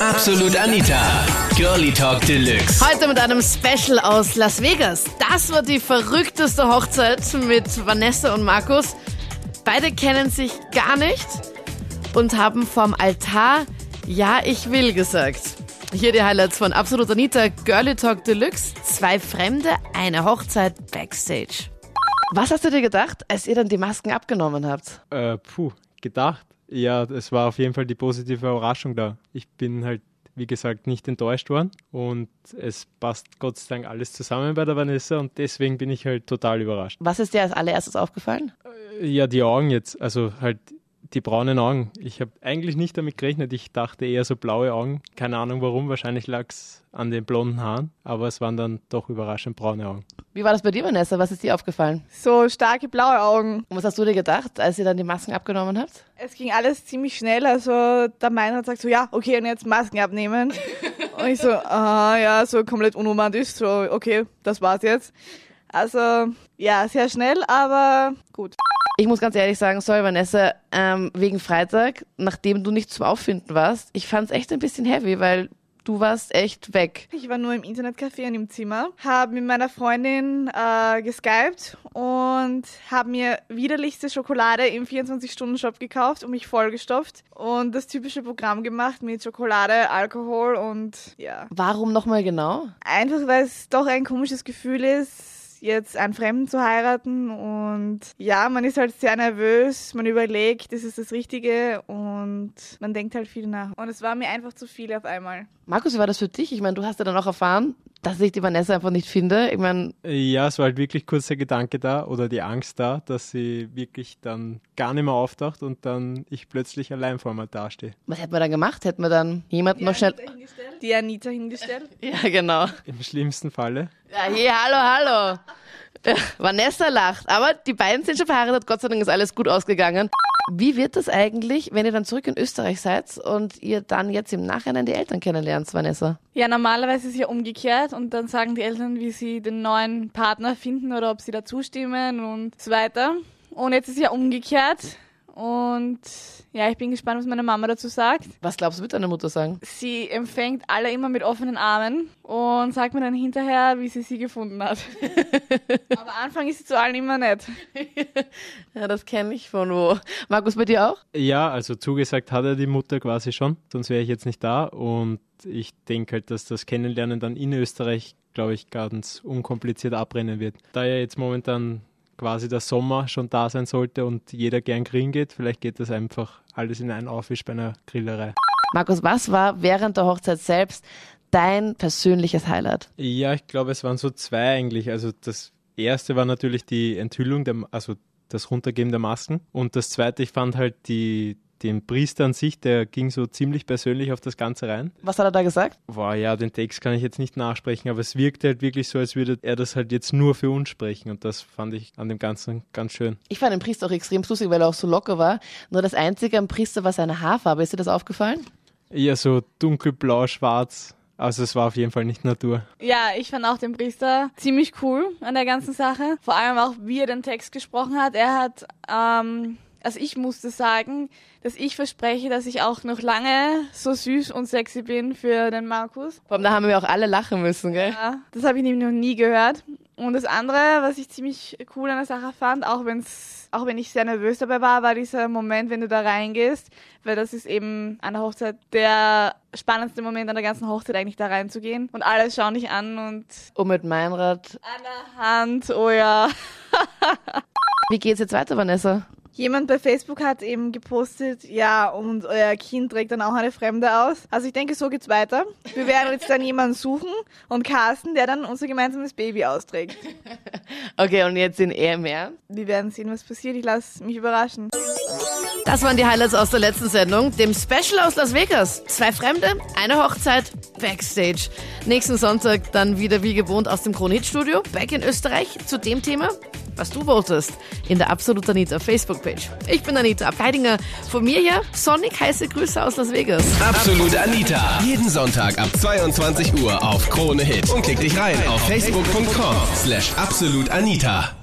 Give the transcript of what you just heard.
Absolut Anita. Girlie Talk Deluxe. Heute mit einem Special aus Las Vegas. Das war die verrückteste Hochzeit mit Vanessa und Markus. Beide kennen sich gar nicht und haben vorm Altar Ja, ich will gesagt. Hier die Highlights von Absolut Anita, Girlie Talk Deluxe. Zwei Fremde, eine Hochzeit Backstage. Was hast du dir gedacht, als ihr dann die Masken abgenommen habt? Äh, puh, gedacht. Ja, es war auf jeden Fall die positive Überraschung da. Ich bin halt, wie gesagt, nicht enttäuscht worden und es passt Gott sei Dank alles zusammen bei der Vanessa und deswegen bin ich halt total überrascht. Was ist dir als allererstes aufgefallen? Ja, die Augen jetzt, also halt die braunen Augen. Ich habe eigentlich nicht damit gerechnet. Ich dachte eher so blaue Augen. Keine Ahnung warum. Wahrscheinlich lag es an den blonden Haaren. Aber es waren dann doch überraschend braune Augen. Wie war das bei dir, Vanessa? Was ist dir aufgefallen? So starke blaue Augen. Und was hast du dir gedacht, als ihr dann die Masken abgenommen habt? Es ging alles ziemlich schnell. Also der Meinrad sagt so, ja, okay, und jetzt Masken abnehmen. und ich so, ah ja, so komplett unromantisch. So, okay, das war's jetzt. Also ja, sehr schnell, aber gut. Ich muss ganz ehrlich sagen, sorry Vanessa, ähm, wegen Freitag, nachdem du nicht zum Auffinden warst, ich fand es echt ein bisschen heavy, weil du warst echt weg. Ich war nur im Internetcafé und im Zimmer, habe mit meiner Freundin äh, geskypt und habe mir widerlichste Schokolade im 24-Stunden-Shop gekauft und mich vollgestopft und das typische Programm gemacht mit Schokolade, Alkohol und ja. Warum nochmal genau? Einfach, weil es doch ein komisches Gefühl ist, jetzt einen Fremden zu heiraten und ja, man ist halt sehr nervös, man überlegt, ist es das Richtige und man denkt halt viel nach. Und es war mir einfach zu viel auf einmal. Markus, wie war das für dich? Ich meine, du hast ja dann auch erfahren, dass ich die Vanessa einfach nicht finde. Ich meine. Ja, es war halt wirklich kurz der Gedanke da oder die Angst da, dass sie wirklich dann gar nicht mehr auftaucht und dann ich plötzlich allein vor mir dastehe. Was hätten wir dann gemacht? Hätten wir dann jemanden noch schnell. Die Anita hingestellt? Ja, genau. Im schlimmsten Falle. Ja, hey, hallo, hallo. Vanessa lacht, aber die beiden sind schon verheiratet. Gott sei Dank ist alles gut ausgegangen. Wie wird das eigentlich, wenn ihr dann zurück in Österreich seid und ihr dann jetzt im Nachhinein die Eltern kennenlernt, Vanessa? Ja, normalerweise ist es ja umgekehrt und dann sagen die Eltern, wie sie den neuen Partner finden oder ob sie da zustimmen und so weiter. Und jetzt ist es ja umgekehrt. Und ja, ich bin gespannt, was meine Mama dazu sagt. Was glaubst du, wird deine Mutter sagen? Sie empfängt alle immer mit offenen Armen und sagt mir dann hinterher, wie sie sie gefunden hat. Aber Anfang ist sie zu allen immer nett. ja, das kenne ich von wo. Markus, bei dir auch? Ja, also zugesagt hat er die Mutter quasi schon, sonst wäre ich jetzt nicht da. Und ich denke halt, dass das Kennenlernen dann in Österreich, glaube ich, ganz unkompliziert abrennen wird. Da ja jetzt momentan quasi der Sommer schon da sein sollte und jeder gern grillen geht. Vielleicht geht das einfach alles in einen Aufwisch bei einer Grillerei. Markus, was war während der Hochzeit selbst dein persönliches Highlight? Ja, ich glaube, es waren so zwei eigentlich. Also das erste war natürlich die Enthüllung, der, also das Runtergeben der Masken. Und das zweite, ich fand halt die, den Priester an sich, der ging so ziemlich persönlich auf das Ganze rein. Was hat er da gesagt? Boah, ja, den Text kann ich jetzt nicht nachsprechen, aber es wirkte halt wirklich so, als würde er das halt jetzt nur für uns sprechen und das fand ich an dem Ganzen ganz schön. Ich fand den Priester auch extrem lustig, weil er auch so locker war. Nur das Einzige am Priester war seine Haarfarbe. Ist dir das aufgefallen? Ja, so dunkelblau, schwarz. Also es war auf jeden Fall nicht Natur. Ja, ich fand auch den Priester ziemlich cool an der ganzen Sache. Vor allem auch, wie er den Text gesprochen hat. Er hat ähm, also ich musste sagen, dass ich verspreche, dass ich auch noch lange so süß und sexy bin für den Markus. Vor allem, da haben wir auch alle lachen müssen, gell? Ja, das habe ich nämlich noch nie gehört. Und das andere, was ich ziemlich cool an der Sache fand, auch wenn's, auch wenn ich sehr nervös dabei war, war dieser Moment, wenn du da reingehst, weil das ist eben an der Hochzeit der spannendste Moment an der ganzen Hochzeit eigentlich da reinzugehen und alle schauen dich an und und mit Meinrad an der Hand, oh ja. Wie geht's jetzt weiter, Vanessa? Jemand bei Facebook hat eben gepostet, ja, und euer Kind trägt dann auch eine Fremde aus. Also ich denke, so geht's weiter. Wir werden jetzt dann jemanden suchen und casten, der dann unser gemeinsames Baby austrägt. Okay, und jetzt in eher mehr? Wir werden sehen, was passiert. Ich lasse mich überraschen. Das waren die Highlights aus der letzten Sendung, dem Special aus Las Vegas. Zwei Fremde, eine Hochzeit, Backstage. Nächsten Sonntag dann wieder wie gewohnt aus dem Kronit-Studio, back in Österreich, zu dem Thema, was du votest, in der Absolut Anita Facebook-Page. Ich bin Anita Abteidinger. Von mir hier sonnig heiße Grüße aus Las Vegas. Absolut Anita. Jeden Sonntag ab 22 Uhr auf Krone Hit. Und klick dich rein auf facebook.com slash absolutanita.